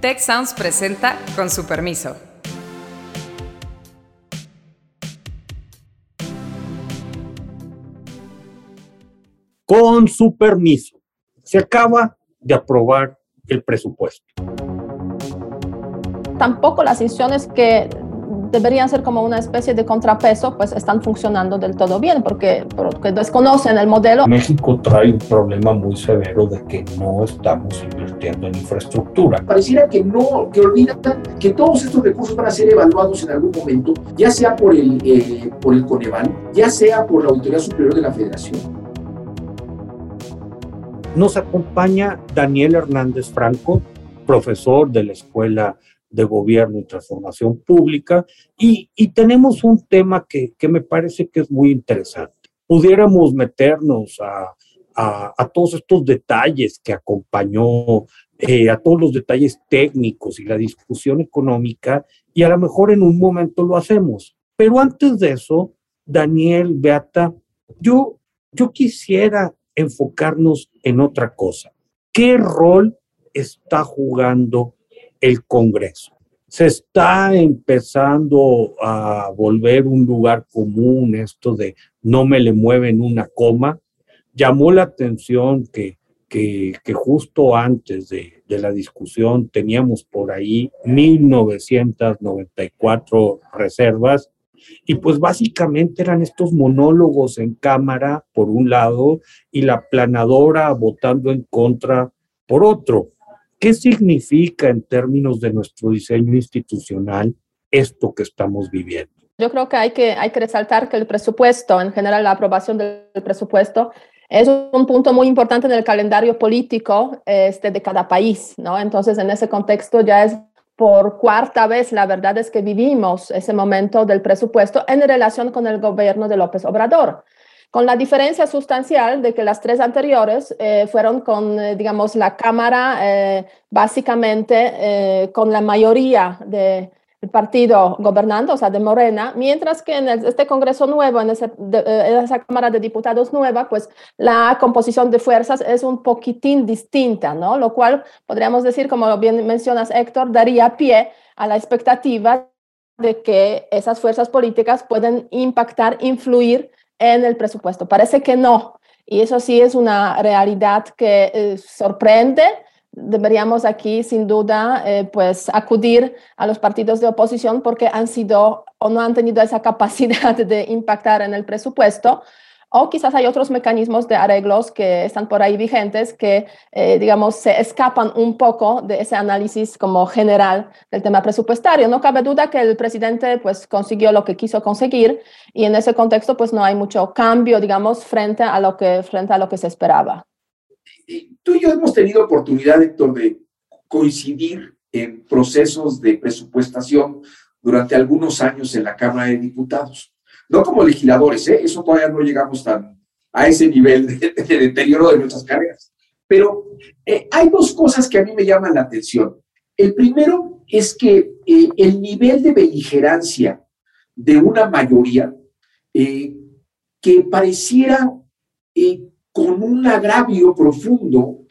Tech Sounds presenta con su permiso. Con su permiso, se acaba de aprobar el presupuesto. Tampoco las instituciones que deberían ser como una especie de contrapeso, pues están funcionando del todo bien, porque, porque desconocen el modelo. México trae un problema muy severo de que no estamos invirtiendo en infraestructura. Pareciera que no, que olvidan que todos estos recursos van a ser evaluados en algún momento, ya sea por el, eh, por el Coneval, ya sea por la Autoridad Superior de la Federación. Nos acompaña Daniel Hernández Franco, profesor de la Escuela de Gobierno y Transformación Pública, y, tenemos un tema que, me parece que es muy interesante. Pudiéramos meternos a, todos estos detalles que acompañó, eh, a todos los detalles técnicos y la discusión económica, y a lo mejor en un momento lo hacemos. Pero antes de eso, Daniel, Beata, yo, yo quisiera enfocarnos en otra cosa. ¿Qué rol está jugando el Congreso. Se está empezando a volver un lugar común esto de no me le mueven una coma. Llamó la atención que, que, justo antes de, de la discusión teníamos por ahí 1994 reservas y pues básicamente eran estos monólogos en cámara por un lado y la planadora votando en contra por otro. ¿Qué significa en términos de nuestro diseño institucional esto que estamos viviendo? Yo creo que hay que, hay que resaltar que el presupuesto, en general la aprobación del presupuesto, es un punto muy importante en el calendario político este, de cada país, ¿no? Entonces, en ese contexto ya es por cuarta vez, la verdad es que vivimos ese momento del presupuesto en relación con el gobierno de López Obrador con la diferencia sustancial de que las tres anteriores eh, fueron con, eh, digamos, la Cámara eh, básicamente con la mayoría del partido gobernando, o sea, de Morena, mientras que en este Congreso nuevo, en, esa Cámara de Diputados nueva, pues la composición de fuerzas es un poquitín distinta, ¿no? Lo cual podríamos decir, como bien mencionas, Héctor, daría pie a la expectativa de que esas fuerzas políticas pueden impactar, influir en el presupuesto. Parece que no. Y eso sí es una realidad que eh, sorprende. Deberíamos aquí, sin duda, eh, pues acudir a los partidos de oposición porque han sido o no han tenido esa capacidad de impactar en el presupuesto o quizás hay otros mecanismos de arreglos que están por ahí vigentes que, eh, digamos, se escapan un poco de ese análisis como general del tema presupuestario. No cabe duda que el presidente pues consiguió lo que quiso conseguir y en ese contexto pues no hay mucho cambio, digamos, frente a lo que, frente a lo que se esperaba. Tú y yo hemos tenido oportunidad, Héctor, de coincidir en procesos de presupuestación durante algunos años en la Cámara de Diputados no como legisladores, ¿eh? eso todavía no llegamos tan a ese nivel de, deterioro de nuestras carreras. Pero eh, hay dos cosas que a mí me llaman la atención. El primero es que eh, el nivel de beligerancia de una mayoría que pareciera con un agravio profundo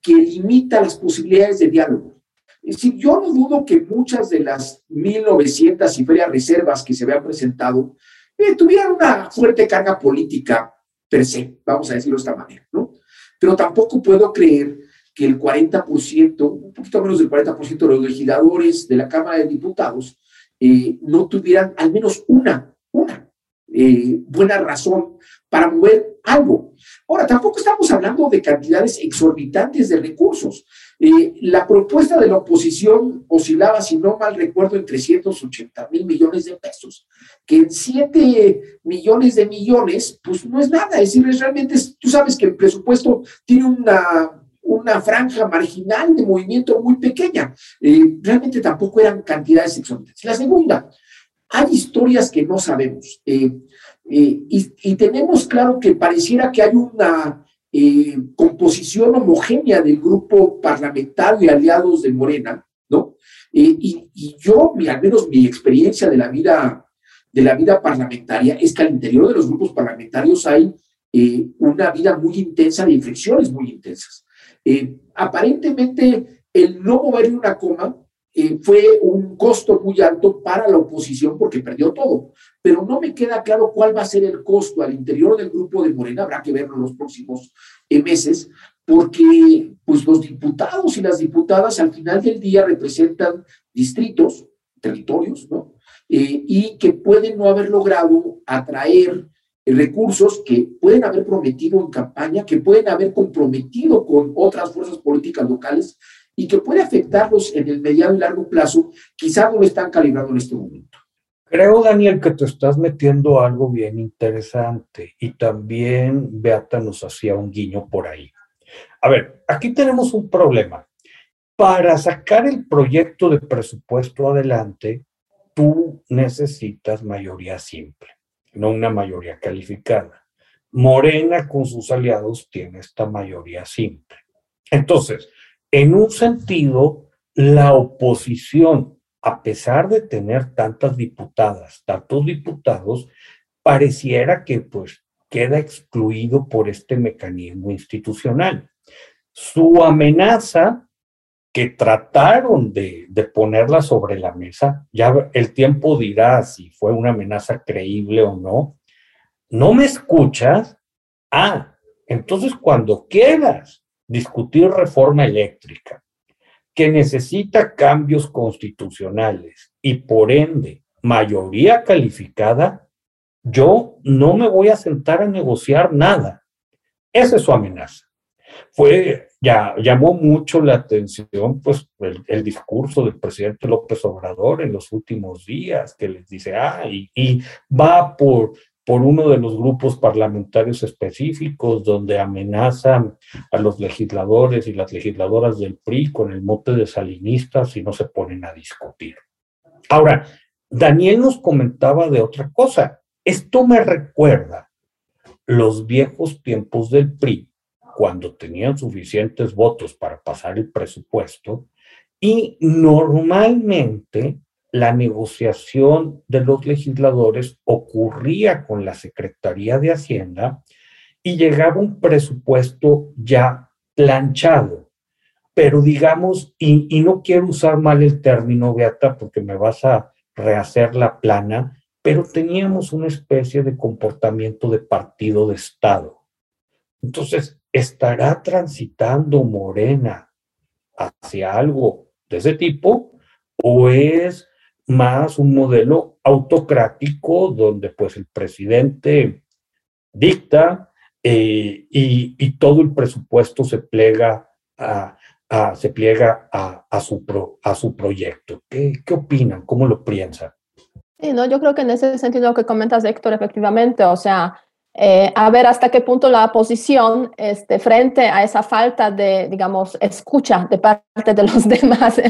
que limita las posibilidades de diálogo. Es decir, yo no dudo que muchas de las 1.900 y ferias reservas que se habían presentado eh, tuvieran una fuerte carga política per se, vamos a decirlo de esta manera, ¿no? Pero tampoco puedo creer que el 40%, un poquito menos del 40% de los legisladores de la Cámara de Diputados eh, no tuvieran al menos una, una eh, buena razón para mover algo. Ahora, tampoco estamos hablando de cantidades exorbitantes de recursos. Eh, la propuesta de la oposición oscilaba, si no mal recuerdo, en 380 mil millones de pesos, que en 7 millones de millones, pues no es nada. Es decir, realmente, tú sabes que el presupuesto tiene una, una franja marginal de movimiento muy pequeña. Eh, realmente tampoco eran cantidades exorbitantes. La segunda, hay historias que no sabemos. Eh, y, y, tenemos claro que pareciera que hay una eh, composición homogénea del grupo parlamentario y aliados de Morena, ¿no? Eh, y, yo, al menos mi experiencia de la vida de la vida parlamentaria es que al interior de los grupos parlamentarios hay eh, una vida muy intensa de inflexiones muy intensas. aparentemente el no mover una coma eh, fue un costo muy alto para la oposición porque perdió todo. Pero no me queda claro cuál va a ser el costo al interior del grupo de Morena, habrá que verlo en los próximos eh, meses, porque pues los diputados y las diputadas al final del día representan distritos, territorios, ¿no? Eh, y que pueden no haber logrado atraer recursos que pueden haber prometido en campaña, que pueden haber comprometido con otras fuerzas políticas locales y que puede afectarlos en el mediano y largo plazo, quizá no lo están calibrando en este momento. Creo, Daniel, que te estás metiendo algo bien interesante y también Beata nos hacía un guiño por ahí. A ver, aquí tenemos un problema. Para sacar el proyecto de presupuesto adelante, tú necesitas mayoría simple, no una mayoría calificada. Morena con sus aliados tiene esta mayoría simple. Entonces, en un sentido, la oposición, a pesar de tener tantas diputadas, tantos diputados, pareciera que pues queda excluido por este mecanismo institucional. Su amenaza, que trataron de, ponerla sobre la mesa, ya el tiempo dirá si fue una amenaza creíble o no, no me escuchas, ah, entonces cuando quieras discutir reforma eléctrica, que necesita cambios constitucionales y por ende mayoría calificada, yo no me voy a sentar a negociar nada. Esa es su amenaza. Fue, ya llamó mucho la atención, pues, el, discurso del presidente López Obrador en los últimos días, que les dice, ah, y va por por uno de los grupos parlamentarios específicos donde amenazan a los legisladores y las legisladoras del PRI con el mote de salinistas y no se ponen a discutir. Ahora, Daniel nos comentaba de otra cosa. Esto me recuerda los viejos tiempos del PRI, cuando tenían suficientes votos para pasar el presupuesto y normalmente la negociación de los legisladores ocurría con la Secretaría de Hacienda y llegaba un presupuesto ya planchado. Pero digamos, y, no quiero usar mal el término, Beata, porque me vas a rehacer la plana, pero teníamos una especie de comportamiento de partido de Estado. Entonces, ¿estará transitando Morena hacia algo de ese tipo? ¿O es más un modelo autocrático donde pues el presidente dicta eh, y, todo el presupuesto se plega a, se pliega a, su a su proyecto. ¿Qué, ¿Qué opinan? ¿Cómo lo piensan? Sí, no, yo creo que en ese sentido lo que comentas, Héctor, efectivamente, o sea, eh, a ver hasta qué punto la oposición, este, frente a esa falta de, digamos, escucha de parte de los demás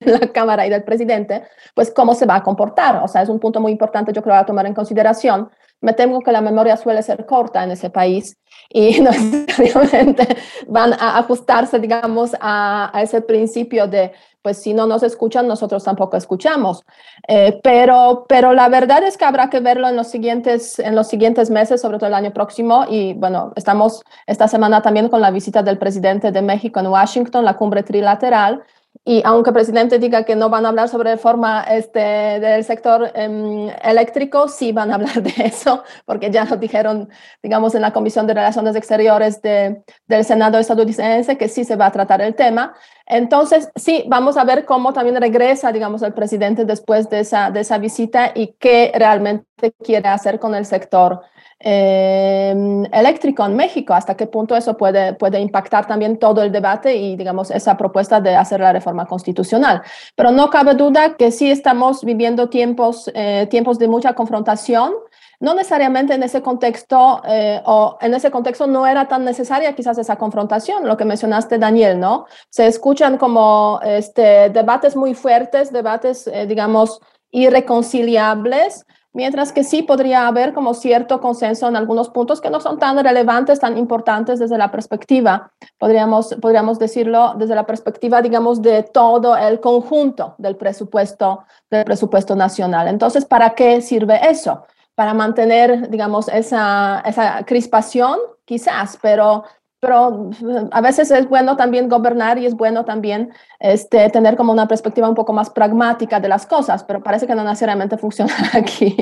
la Cámara y del presidente, pues cómo se va a comportar. O sea, es un punto muy importante, yo creo, a tomar en consideración. Me temo que la memoria suele ser corta en ese país y no necesariamente van a ajustarse, digamos, a, ese principio de, pues si no nos escuchan, nosotros tampoco escuchamos. Eh, pero, pero la verdad es que habrá que verlo en los, siguientes, en los siguientes meses, sobre todo el año próximo. Y bueno, estamos esta semana también con la visita del presidente de México en Washington, la cumbre trilateral y aunque el presidente diga que no van a hablar sobre reforma este, del sector em, eléctrico, sí van a hablar de eso, porque ya lo dijeron, digamos, en la Comisión de Relaciones Exteriores de, del Senado estadounidense, que sí se va a tratar el tema. Entonces, sí, vamos a ver cómo también regresa, digamos, el presidente después de esa, de esa visita y qué realmente quiere hacer con el sector eh, eléctrico en México, hasta qué punto eso puede, puede impactar también todo el debate y, digamos, esa propuesta de hacer la reforma constitucional. Pero no cabe duda que sí estamos viviendo tiempos, eh, tiempos de mucha confrontación. No necesariamente en ese contexto eh, o en ese contexto no era tan necesaria quizás esa confrontación, lo que mencionaste Daniel, ¿no? Se escuchan como este, debates muy fuertes, debates, digamos, irreconciliables, Mientras que sí podría haber como cierto consenso en algunos puntos que no son tan relevantes, tan importantes desde la perspectiva, podríamos, podríamos decirlo, desde la perspectiva, digamos, de todo el conjunto del presupuesto, del presupuesto nacional. Entonces, ¿para qué sirve eso? Para mantener, digamos, esa, esa crispación, quizás, pero pero a veces es bueno también gobernar y es bueno también este, tener como una perspectiva un poco más pragmática de las cosas, pero parece que no necesariamente funciona aquí.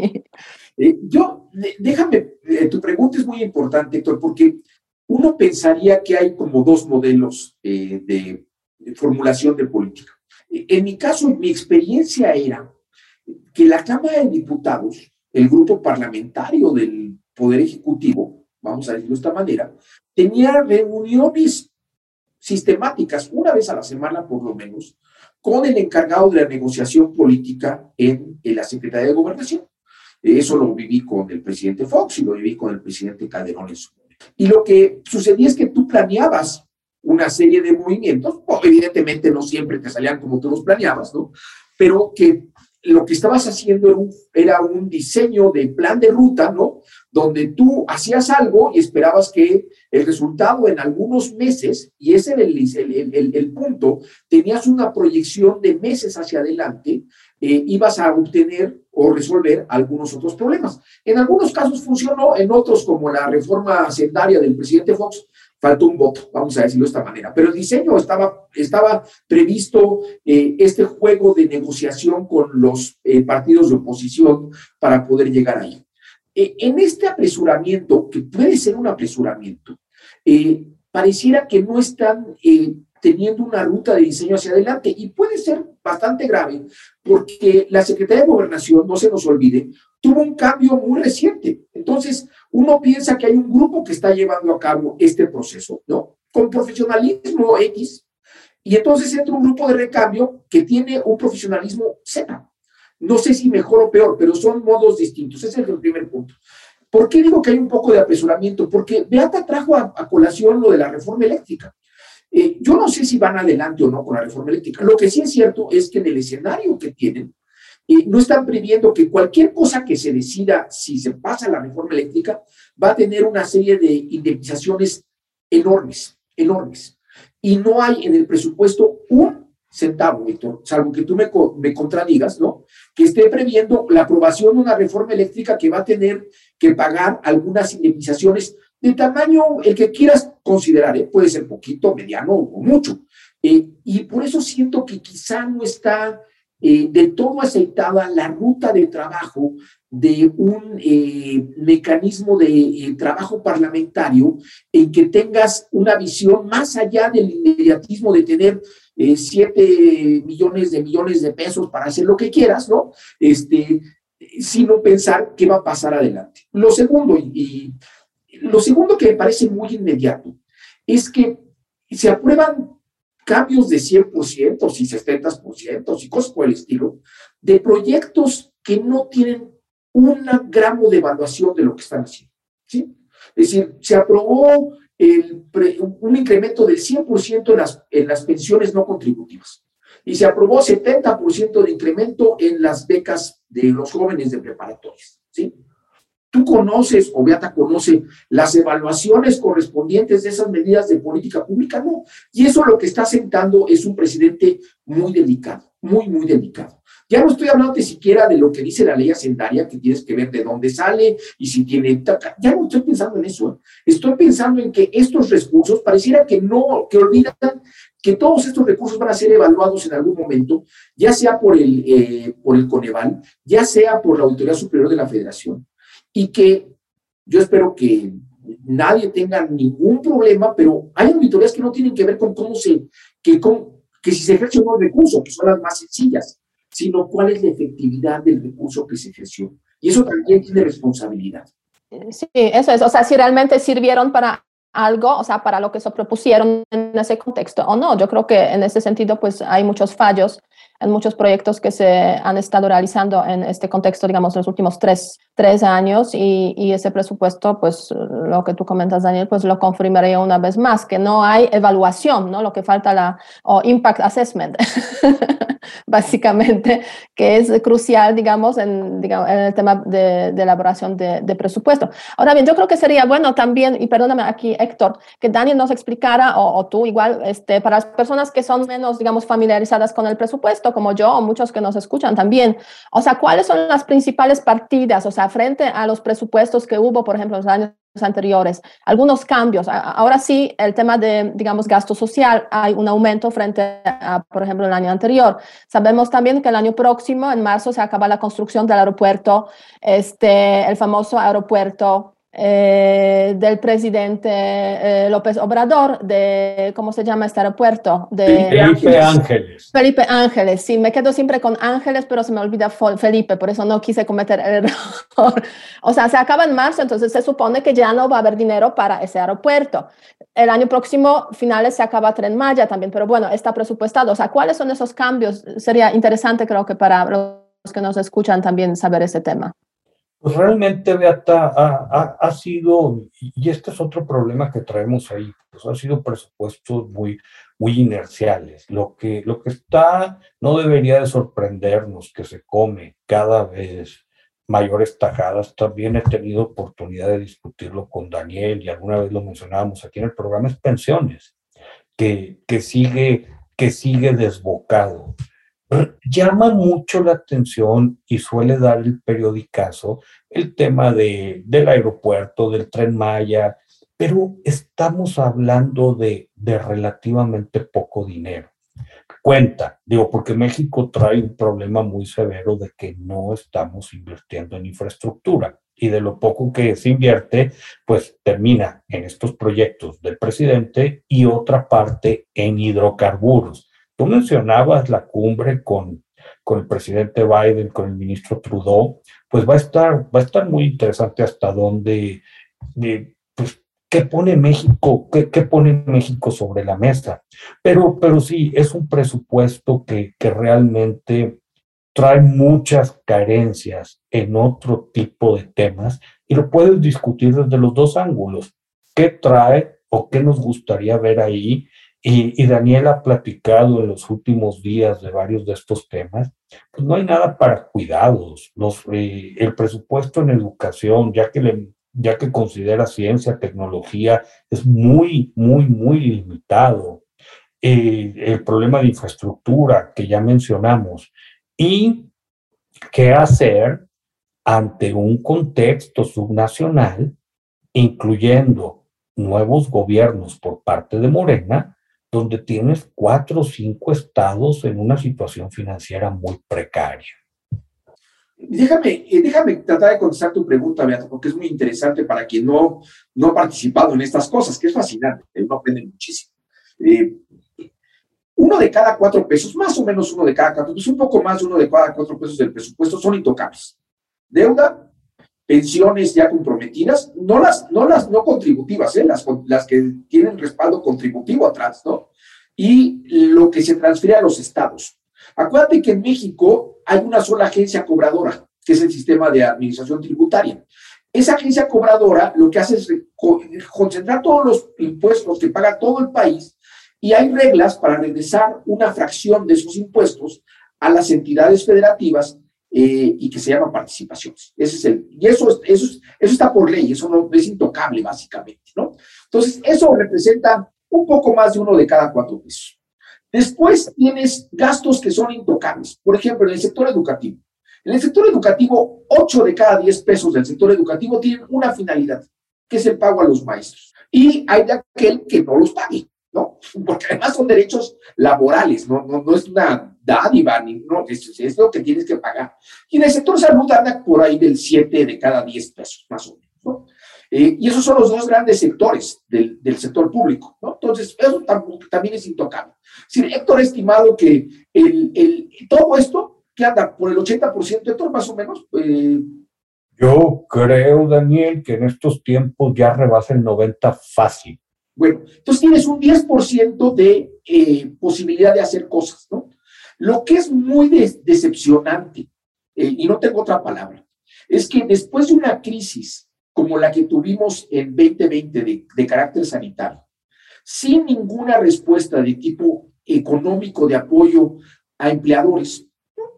Eh, yo, déjame, eh, tu pregunta es muy importante, Héctor, porque uno pensaría que hay como dos modelos eh, de, de formulación de política. En mi caso, mi experiencia era que la Cámara de Diputados, el grupo parlamentario del Poder Ejecutivo, vamos a decirlo de esta manera, tenía reuniones sistemáticas, una vez a la semana por lo menos, con el encargado de la negociación política en, la Secretaría de Gobernación. Eso lo viví con el presidente Fox y lo viví con el presidente Calderón. Y lo que sucedía es que tú planeabas una serie de movimientos, evidentemente no siempre te salían como tú los planeabas, ¿no? Pero que lo que estabas haciendo era un, diseño de plan de ruta, ¿no? donde tú hacías algo y esperabas que el resultado en algunos meses, y ese era el, el, punto, tenías una proyección de meses hacia adelante, eh, ibas a obtener o resolver algunos otros problemas. En algunos casos funcionó, en otros, como la reforma hacendaria del presidente Fox, faltó un voto, vamos a decirlo de esta manera. Pero el diseño estaba, estaba previsto eh, este juego de negociación con los eh, partidos de oposición para poder llegar ahí. Eh, en este apresuramiento, que puede ser un apresuramiento, eh, pareciera que no están teniendo una ruta de diseño hacia adelante y puede ser bastante grave porque la Secretaría de Gobernación, no se nos olvide, tuvo un cambio muy reciente. Entonces, uno piensa que hay un grupo que está llevando a cabo este proceso, ¿no? Con profesionalismo X. Y entonces entra un grupo de recambio que tiene un profesionalismo Z. No sé si mejor o peor, pero son modos distintos. Ese es el primer punto. ¿Por qué digo que hay un poco de apresuramiento? Porque Beata trajo a, colación lo de la reforma eléctrica. Eh, yo no sé si van adelante o no con la reforma eléctrica. Lo que sí es cierto es que en el escenario que tienen, eh, no están previendo que cualquier cosa que se decida si se pasa la reforma eléctrica va a tener una serie de indemnizaciones enormes, enormes. Y no hay en el presupuesto un centavo, Víctor, salvo que tú me, me contradigas, ¿no? Que esté previendo la aprobación de una reforma eléctrica que va a tener que pagar algunas indemnizaciones de tamaño el que quieras considerar, ¿eh? puede ser poquito, mediano o mucho. Eh, y por eso siento que quizá no está eh, de todo aceitada la ruta de trabajo de un mecanismo de trabajo parlamentario en que tengas una visión más allá del inmediatismo de tener siete millones de millones de pesos para hacer lo que quieras, ¿no? Este, sino pensar qué va a pasar adelante. Lo segundo, y lo segundo que me parece muy inmediato, es que se aprueban cambios de 100%, y 70%, y cosas por el estilo, de proyectos que no tienen un gramo de evaluación de lo que están haciendo. ¿sí? Es decir, se aprobó el un incremento del 100% en las, en las pensiones no contributivas y se aprobó 70% de incremento en las becas de los jóvenes de preparatorias. ¿sí? ¿Tú conoces o Beata conoce las evaluaciones correspondientes de esas medidas de política pública? No. Y eso lo que está sentando es un presidente muy delicado, muy, muy delicado. Ya no estoy hablando ni siquiera de lo que dice la ley hacendaria, que tienes que ver de dónde sale y si tiene... Ya no estoy pensando en eso. Estoy pensando en que estos recursos pareciera que no, que olvidan que todos estos recursos van a ser evaluados en algún momento, ya sea por el, eh, por el Coneval, ya sea por la Autoridad Superior de la Federación y que yo espero que nadie tenga ningún problema, pero hay auditorías que no tienen que ver con cómo se, que, con, que si se ejerce un recurso, que son las más sencillas, sino cuál es la efectividad del recurso que se ejerció. Y eso también tiene responsabilidad. Sí, eso es. O sea, si realmente sirvieron para algo, o sea, para lo que se propusieron en ese contexto o no. Yo creo que en ese sentido, pues hay muchos fallos en muchos proyectos que se han estado realizando en este contexto, digamos, los últimos tres, tres años y, y, ese presupuesto, pues lo que tú comentas, Daniel, pues lo confirmaría una vez más, que no hay evaluación, ¿no? Lo que falta la, o impact assessment, básicamente, que es crucial, digamos, en, digamos, en el tema de, de elaboración de, de, presupuesto. Ahora bien, yo creo que sería bueno también, y perdóname aquí, Héctor, que Daniel nos explicara, o, o tú igual, este, para las personas que son menos, digamos, familiarizadas con el presupuesto, como yo o muchos que nos escuchan también. O sea, ¿cuáles son las principales partidas? O sea, frente a los presupuestos que hubo, por ejemplo, en los años anteriores. Algunos cambios. Ahora sí, el tema de, digamos, gasto social, hay un aumento frente a, por ejemplo, el año anterior. Sabemos también que el año próximo, en marzo, se acaba la construcción del aeropuerto, este, el famoso aeropuerto eh, del presidente eh, López Obrador, de, ¿cómo se llama este aeropuerto? De Felipe Ángeles. Felipe Ángeles, sí, me quedo siempre con Ángeles, pero se me olvida Felipe, por eso no quise cometer el error. o sea, se acaba en marzo, entonces se supone que ya no va a haber dinero para ese aeropuerto. El año próximo, finales, se acaba Tren Maya también, pero bueno, está presupuestado. O sea, ¿cuáles son esos cambios? Sería interesante, creo que para los que nos escuchan también saber ese tema. Pues realmente, Beata, ha, ha, sido, y este es otro problema que traemos ahí, pues han sido presupuestos muy, muy inerciales. Lo que, lo que está, no debería de sorprendernos que se come cada vez mayores tajadas. También he tenido oportunidad de discutirlo con Daniel y alguna vez lo mencionábamos aquí en el programa, es pensiones, que, que, sigue, que sigue desbocado llama mucho la atención y suele dar el periodicazo el tema de, del aeropuerto, del tren Maya, pero estamos hablando de, de relativamente poco dinero. Cuenta, digo, porque México trae un problema muy severo de que no estamos invirtiendo en infraestructura y de lo poco que se invierte, pues termina en estos proyectos del presidente y otra parte en hidrocarburos Tú mencionabas la cumbre con, con el presidente Biden, con el ministro Trudeau, pues va a estar, va a estar muy interesante hasta dónde, eh, pues, qué pone México, qué, qué, pone México sobre la mesa. Pero, pero sí, es un presupuesto que, que realmente trae muchas carencias en otro tipo de temas y lo puedes discutir desde los dos ángulos. ¿Qué trae o qué nos gustaría ver ahí y, Daniel ha platicado en los últimos días de varios de estos temas, pues no hay nada para cuidados. Eh, el presupuesto en educación, ya que, le, ya que considera ciencia, tecnología, es muy, muy, muy limitado. Eh, el problema de infraestructura que ya mencionamos. Y qué hacer ante un contexto subnacional, incluyendo nuevos gobiernos por parte de Morena, donde tienes cuatro o cinco estados en una situación financiera muy precaria. Déjame, eh, déjame tratar de contestar tu pregunta, Beata, porque es muy interesante para quien no, no ha participado en estas cosas, que es fascinante, uno aprende muchísimo. Eh, uno de cada cuatro pesos, más o menos uno de cada cuatro pesos, un poco más de uno de cada cuatro pesos del presupuesto son intocables. Deuda, pensiones ya comprometidas, no las, no las no contributivas, ¿eh? las, las que tienen respaldo contributivo atrás, ¿no? Y lo que se transfiere a los estados. Acuérdate que en México hay una sola agencia cobradora, que es el sistema de administración tributaria. Esa agencia cobradora lo que hace es concentrar todos los impuestos que paga todo el país y hay reglas para regresar una fracción de esos impuestos a las entidades federativas eh, y que se llama participaciones. Ese es el, y eso, eso, eso está por ley, eso no es intocable básicamente, ¿no? Entonces, eso representa un poco más de uno de cada cuatro pesos. Después tienes gastos que son intocables. Por ejemplo, en el sector educativo. En el sector educativo, ocho de cada diez pesos del sector educativo tienen una finalidad, que es el pago a los maestros. Y hay de aquel que no los pague. ¿no? Porque además son derechos laborales, no, no, no es una dádiva, no, es, es, lo que tienes que pagar. Y en el sector salud anda por ahí del 7 de cada 10 pesos, más o menos, ¿no? Eh, y esos son los dos grandes sectores del, del sector público, ¿no? Entonces, eso también es intocable. Si Héctor ha estimado que el, el, todo esto, que anda por el 80%, Héctor, más o menos, eh, yo creo, Daniel, que en estos tiempos ya rebasa el 90 fácil. Bueno, entonces tienes un 10% de eh, posibilidad de hacer cosas, ¿no? Lo que es muy decepcionante, eh, y no tengo otra palabra, es que después de una crisis como la que tuvimos en 2020 de, carácter sanitario, sin ninguna respuesta de tipo económico de apoyo a empleadores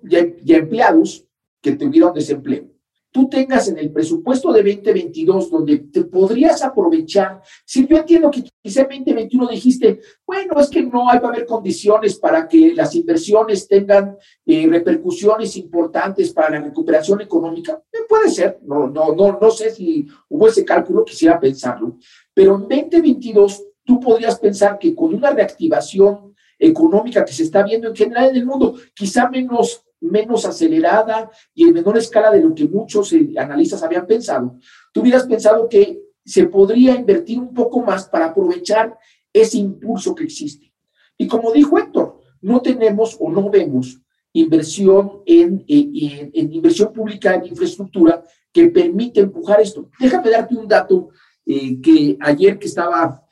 y y a empleados que tuvieron desempleo, tú tengas en el presupuesto de 2022 donde te podrías aprovechar. Si yo entiendo que quizá en 2021 dijiste, bueno, es que no hay, va a haber condiciones para que las inversiones tengan eh, repercusiones importantes para la recuperación económica. Eh, puede ser, no, no, no, no sé si hubo ese cálculo, quisiera pensarlo, pero en 2022 tú podrías pensar que con una reactivación económica que se está viendo en general en el mundo, quizá menos menos acelerada y en menor escala de lo que muchos eh, analistas habían pensado, tú hubieras pensado que se podría invertir un poco más para aprovechar ese impulso que existe. Y como dijo Héctor, no tenemos o no vemos inversión en, eh, inversión pública en infraestructura que permite empujar esto. Déjame darte un dato eh, que ayer que estaba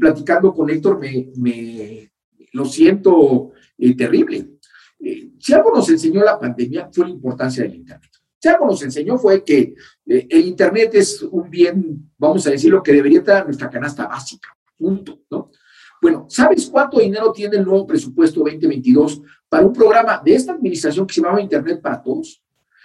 platicando con Héctor me, me lo siento terrible. Eh, si algo nos enseñó la pandemia fue la importancia del Internet. Si algo nos enseñó fue que eh, el Internet es un bien, vamos a decirlo, que debería estar en nuestra canasta básica, punto, ¿no? Bueno, ¿sabes cuánto dinero tiene el nuevo presupuesto 2022 para un programa de esta administración que se llamaba Internet para Todos?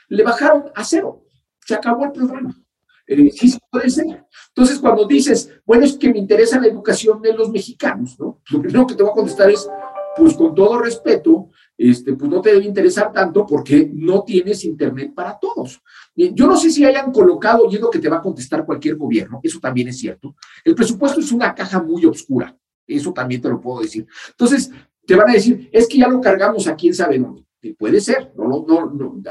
Le bajaron a cero. Se acabó el programa. Eh, sí, puede ser. Entonces, cuando dices, bueno, es que me interesa la educación de los mexicanos, ¿no? Lo primero que te voy a contestar es, pues con todo respeto, este, pues no te debe interesar tanto porque no tienes internet para todos. Yo no sé si hayan colocado, y es lo que te va a contestar cualquier gobierno, eso también es cierto. El presupuesto es una caja muy oscura, eso también te lo puedo decir. Entonces, te van a decir, es que ya lo cargamos a quién sabe dónde. puede ser, no, no, no, no,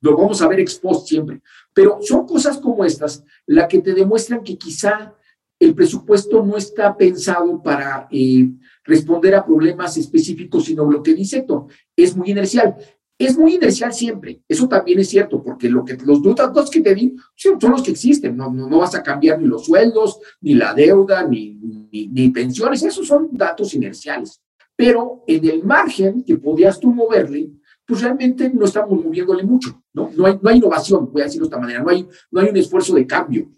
lo vamos a ver expost siempre. Pero son cosas como estas las que te demuestran que quizá el presupuesto no está pensado para eh, responder a problemas específicos, sino lo que dice Héctor, es muy inercial. Es muy inercial siempre, eso también es cierto, porque lo que, los datos que te di son los que existen, no, no, vas a cambiar ni los sueldos, ni la deuda, ni, pensiones, esos son datos inerciales. Pero en el margen que podías tú moverle, pues realmente no estamos moviéndole mucho, ¿no? No hay, no hay innovación, voy a decirlo de esta manera, no hay un esfuerzo de cambio.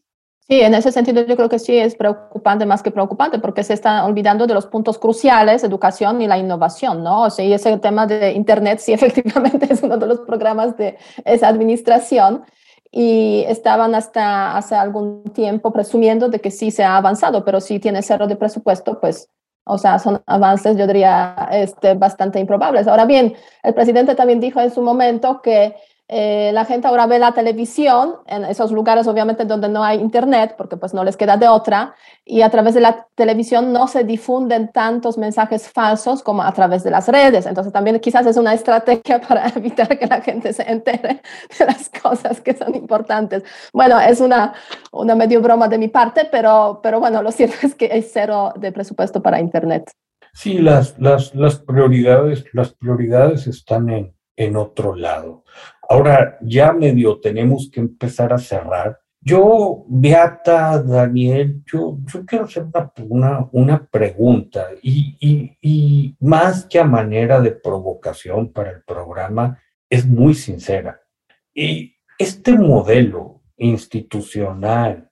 Sí, en ese sentido yo creo que sí es preocupante más que preocupante porque se están olvidando de los puntos cruciales, educación y la innovación, ¿no? O sea, y ese tema de Internet sí efectivamente es uno de los programas de esa administración y estaban hasta hace algún tiempo presumiendo de que sí se ha avanzado, pero si tiene cero de presupuesto, pues, o sea, son avances, yo diría, este, bastante improbables. Ahora bien, el presidente también dijo en su momento que eh, la gente ahora ve la televisión en esos lugares obviamente donde no hay internet porque pues no les queda de otra y a través de la televisión no se difunden tantos mensajes falsos como a través de las redes. Entonces también quizás es una estrategia para evitar que la gente se entere de las cosas que son importantes. Bueno es una, una medio broma de mi parte pero, pero bueno lo cierto es que hay cero de presupuesto para internet. Sí, las, las, las prioridades, las prioridades están en, en otro lado. Ahora ya medio tenemos que empezar a cerrar. Yo, Beata, Daniel, yo, yo quiero hacer una, una, pregunta y, y, y más que a manera de provocación para el programa, es muy sincera. Y este modelo institucional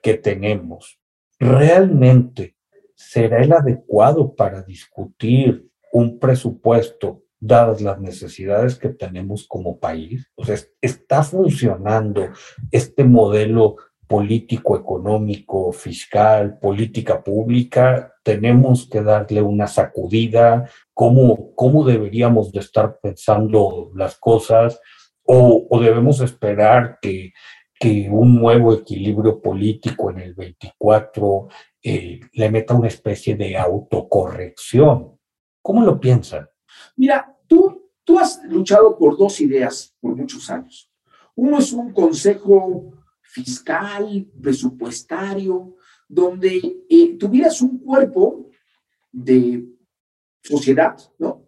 que tenemos, ¿realmente será el adecuado para discutir un presupuesto dadas las necesidades que tenemos como país. O sea, está funcionando este modelo político, económico, fiscal, política pública, tenemos que darle una sacudida, cómo, cómo deberíamos de estar pensando las cosas, o, debemos esperar que, que, un nuevo equilibrio político en el 24 eh, le meta una especie de autocorrección. ¿Cómo lo piensan? Mira, tú, tú has luchado por dos ideas por muchos años. Uno es un consejo fiscal, presupuestario, donde eh, tuvieras un cuerpo de sociedad, ¿no?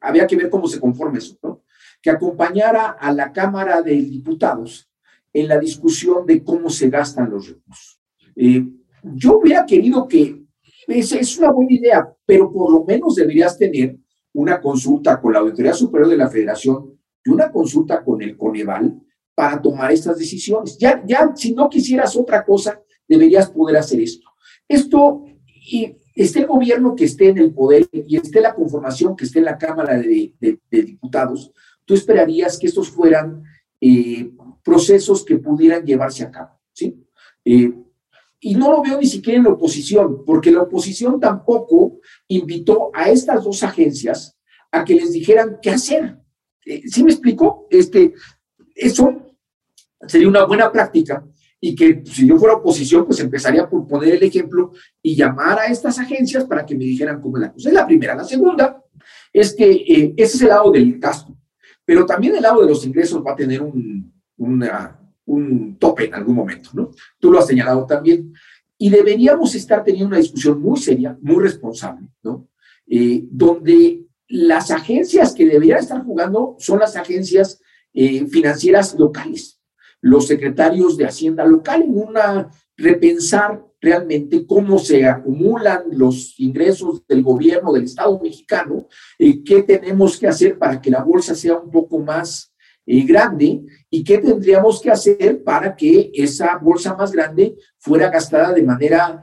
Había que ver cómo se conforma eso, ¿no? Que acompañara a la Cámara de Diputados en la discusión de cómo se gastan los recursos. Eh, yo hubiera querido que, es, es una buena idea, pero por lo menos deberías tener una consulta con la Auditoría Superior de la Federación y una consulta con el Coneval para tomar estas decisiones. Ya, ya, si no quisieras otra cosa, deberías poder hacer esto. Esto, y esté el gobierno que esté en el poder y esté la conformación que esté en la Cámara de, Diputados, tú esperarías que estos fueran eh, procesos que pudieran llevarse a cabo, ¿sí? Eh, y no lo veo ni siquiera en la oposición, porque la oposición tampoco invitó a estas dos agencias a que les dijeran qué hacer. Eh, ¿Sí me explico? Este, eso sería una buena práctica y que si yo fuera oposición, pues empezaría por poner el ejemplo y llamar a estas agencias para que me dijeran cómo es la cosa. Es la primera. La segunda es que eh, ese es el lado del gasto, pero también el lado de los ingresos va a tener un, un tope en algún momento, ¿no? Tú lo has señalado también. Y deberíamos estar teniendo una discusión muy seria, muy responsable, ¿no? Eh, donde las agencias que deberían estar jugando son las agencias eh, financieras locales, los secretarios de Hacienda local, en una repensar realmente cómo se acumulan los ingresos del gobierno del Estado mexicano, eh, qué tenemos que hacer para que la bolsa sea un poco más eh, grande y qué tendríamos que hacer para que esa bolsa más grande fuera gastada de manera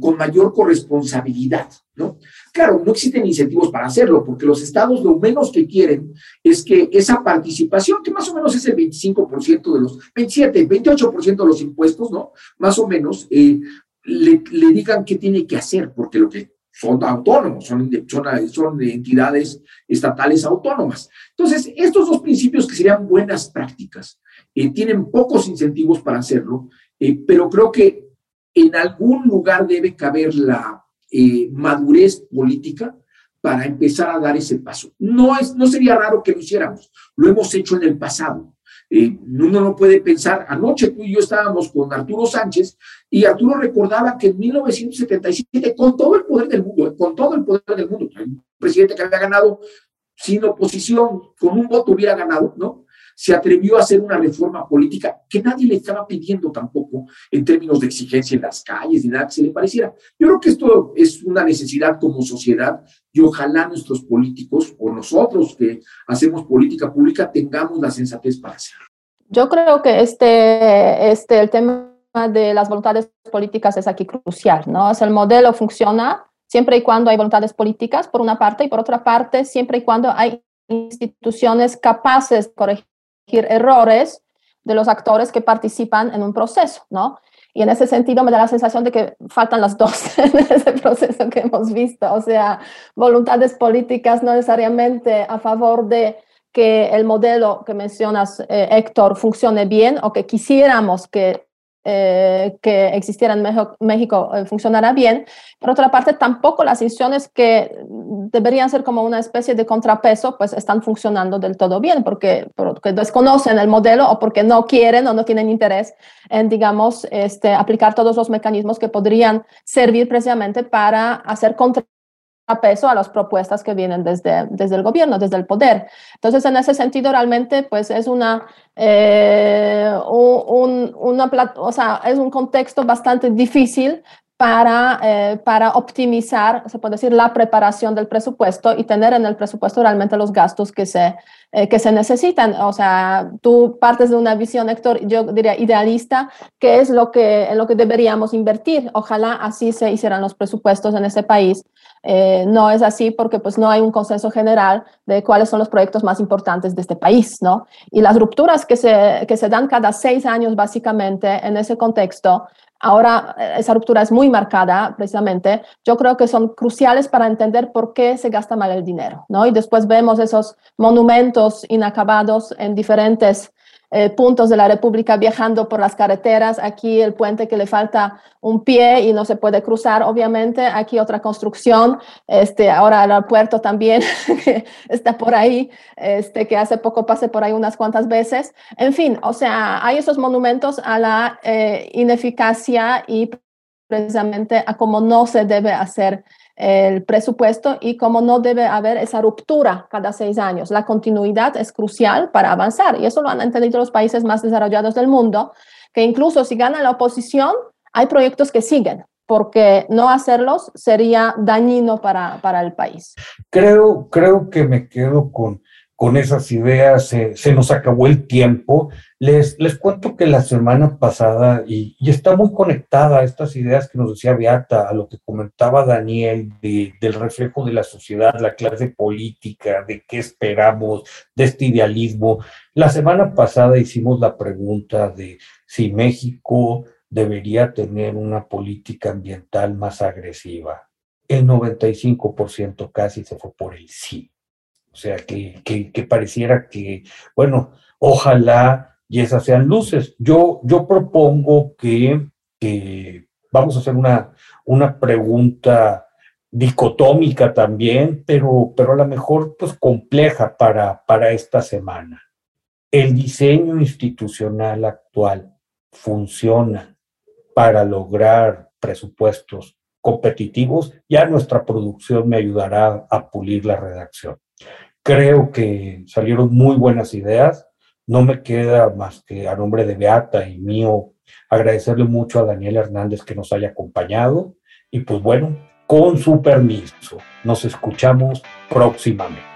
con mayor corresponsabilidad, ¿no? Claro, no existen incentivos para hacerlo, porque los estados lo menos que quieren es que esa participación, que más o menos es el 25% de los, 27, 28% de los impuestos, ¿no? Más o menos, eh, le, digan qué tiene que hacer, porque lo que son autónomos, son, son, son entidades estatales autónomas. Entonces, estos dos principios que serían buenas prácticas, eh, tienen pocos incentivos para hacerlo, eh, pero creo que en algún lugar debe caber la eh, madurez política para empezar a dar ese paso. No, es, no sería raro que lo hiciéramos, lo hemos hecho en el pasado. Eh, uno no puede pensar, anoche tú y yo estábamos con Arturo Sánchez y Arturo recordaba que en 1977, con todo el poder del mundo, con todo el poder del mundo, un presidente que había ganado sin oposición, con un voto hubiera ganado, ¿no? Se atrevió a hacer una reforma política que nadie le estaba pidiendo tampoco en términos de exigencia en las calles ni nada que se le pareciera. Yo creo que esto es una necesidad como sociedad y ojalá nuestros políticos o nosotros que hacemos política pública tengamos la sensatez para hacerlo. Yo creo que este, este, el tema de las voluntades políticas es aquí crucial, ¿no? Es el modelo funciona siempre y cuando hay voluntades políticas, por una parte, y por otra parte, siempre y cuando hay instituciones capaces de corregir errores de los actores que participan en un proceso, ¿no? Y en ese sentido me da la sensación de que faltan las dos en ese proceso que hemos visto, o sea, voluntades políticas no necesariamente a favor de que el modelo que mencionas, eh, Héctor, funcione bien o que quisiéramos que eh, que existiera en México, México eh, funcionara bien. Por otra parte, tampoco las instituciones que deberían ser como una especie de contrapeso, pues están funcionando del todo bien, porque, porque desconocen el modelo o porque no quieren o no tienen interés en, digamos, este, aplicar todos los mecanismos que podrían servir precisamente para hacer contra peso a las propuestas que vienen desde, desde el gobierno, desde el poder. Entonces, en ese sentido, realmente, pues es una, eh, un, o sea, es un contexto bastante difícil para, eh, para optimizar, se puede decir, la preparación del presupuesto y tener en el presupuesto realmente los gastos que se, eh, que se necesitan. O sea, tú partes de una visión, Héctor, yo diría idealista, que es lo que, lo que deberíamos invertir. Ojalá así se hicieran los presupuestos en ese país eh, no es así porque pues no hay un consenso general de cuáles son los proyectos más importantes de este país, ¿no? Y las rupturas que se, que se dan cada seis años básicamente en ese contexto, ahora eh, esa ruptura es muy marcada precisamente, yo creo que son cruciales para entender por qué se gasta mal el dinero, ¿no? Y después vemos esos monumentos inacabados en diferentes eh, puntos de la República viajando por las carreteras. Aquí el puente que le falta un pie y no se puede cruzar, obviamente. Aquí otra construcción. Este, ahora el aeropuerto también está por ahí, este, que hace poco pasé por ahí unas cuantas veces. En fin, o sea, hay esos monumentos a la eh, ineficacia y precisamente a cómo no se debe hacer el presupuesto y cómo no debe haber esa ruptura cada seis años. La continuidad es crucial para avanzar y eso lo han entendido los países más desarrollados del mundo, que incluso si gana la oposición, hay proyectos que siguen, porque no hacerlos sería dañino para, para el país. Creo, creo que me quedo con, con esas ideas, se nos acabó el tiempo. Les, les cuento que la semana pasada, y, está muy conectada a estas ideas que nos decía Beata, a lo que comentaba Daniel, del reflejo de la sociedad, la clase política, de qué esperamos, de este idealismo. La semana pasada hicimos la pregunta de si México debería tener una política ambiental más agresiva. El 95% casi se fue por el sí. O sea, que, que, pareciera que, bueno, ojalá y esas sean luces. Yo, yo propongo que, que vamos a hacer una, una pregunta dicotómica también, pero, pero a lo mejor pues compleja para, para esta semana. ¿El diseño institucional actual funciona para lograr presupuestos competitivos? Ya nuestra producción me ayudará a pulir la redacción. Creo que salieron muy buenas ideas. No me queda más que a nombre de Beata y mío agradecerle mucho a Daniel Hernández que nos haya acompañado. Y pues bueno, con su permiso, nos escuchamos próximamente.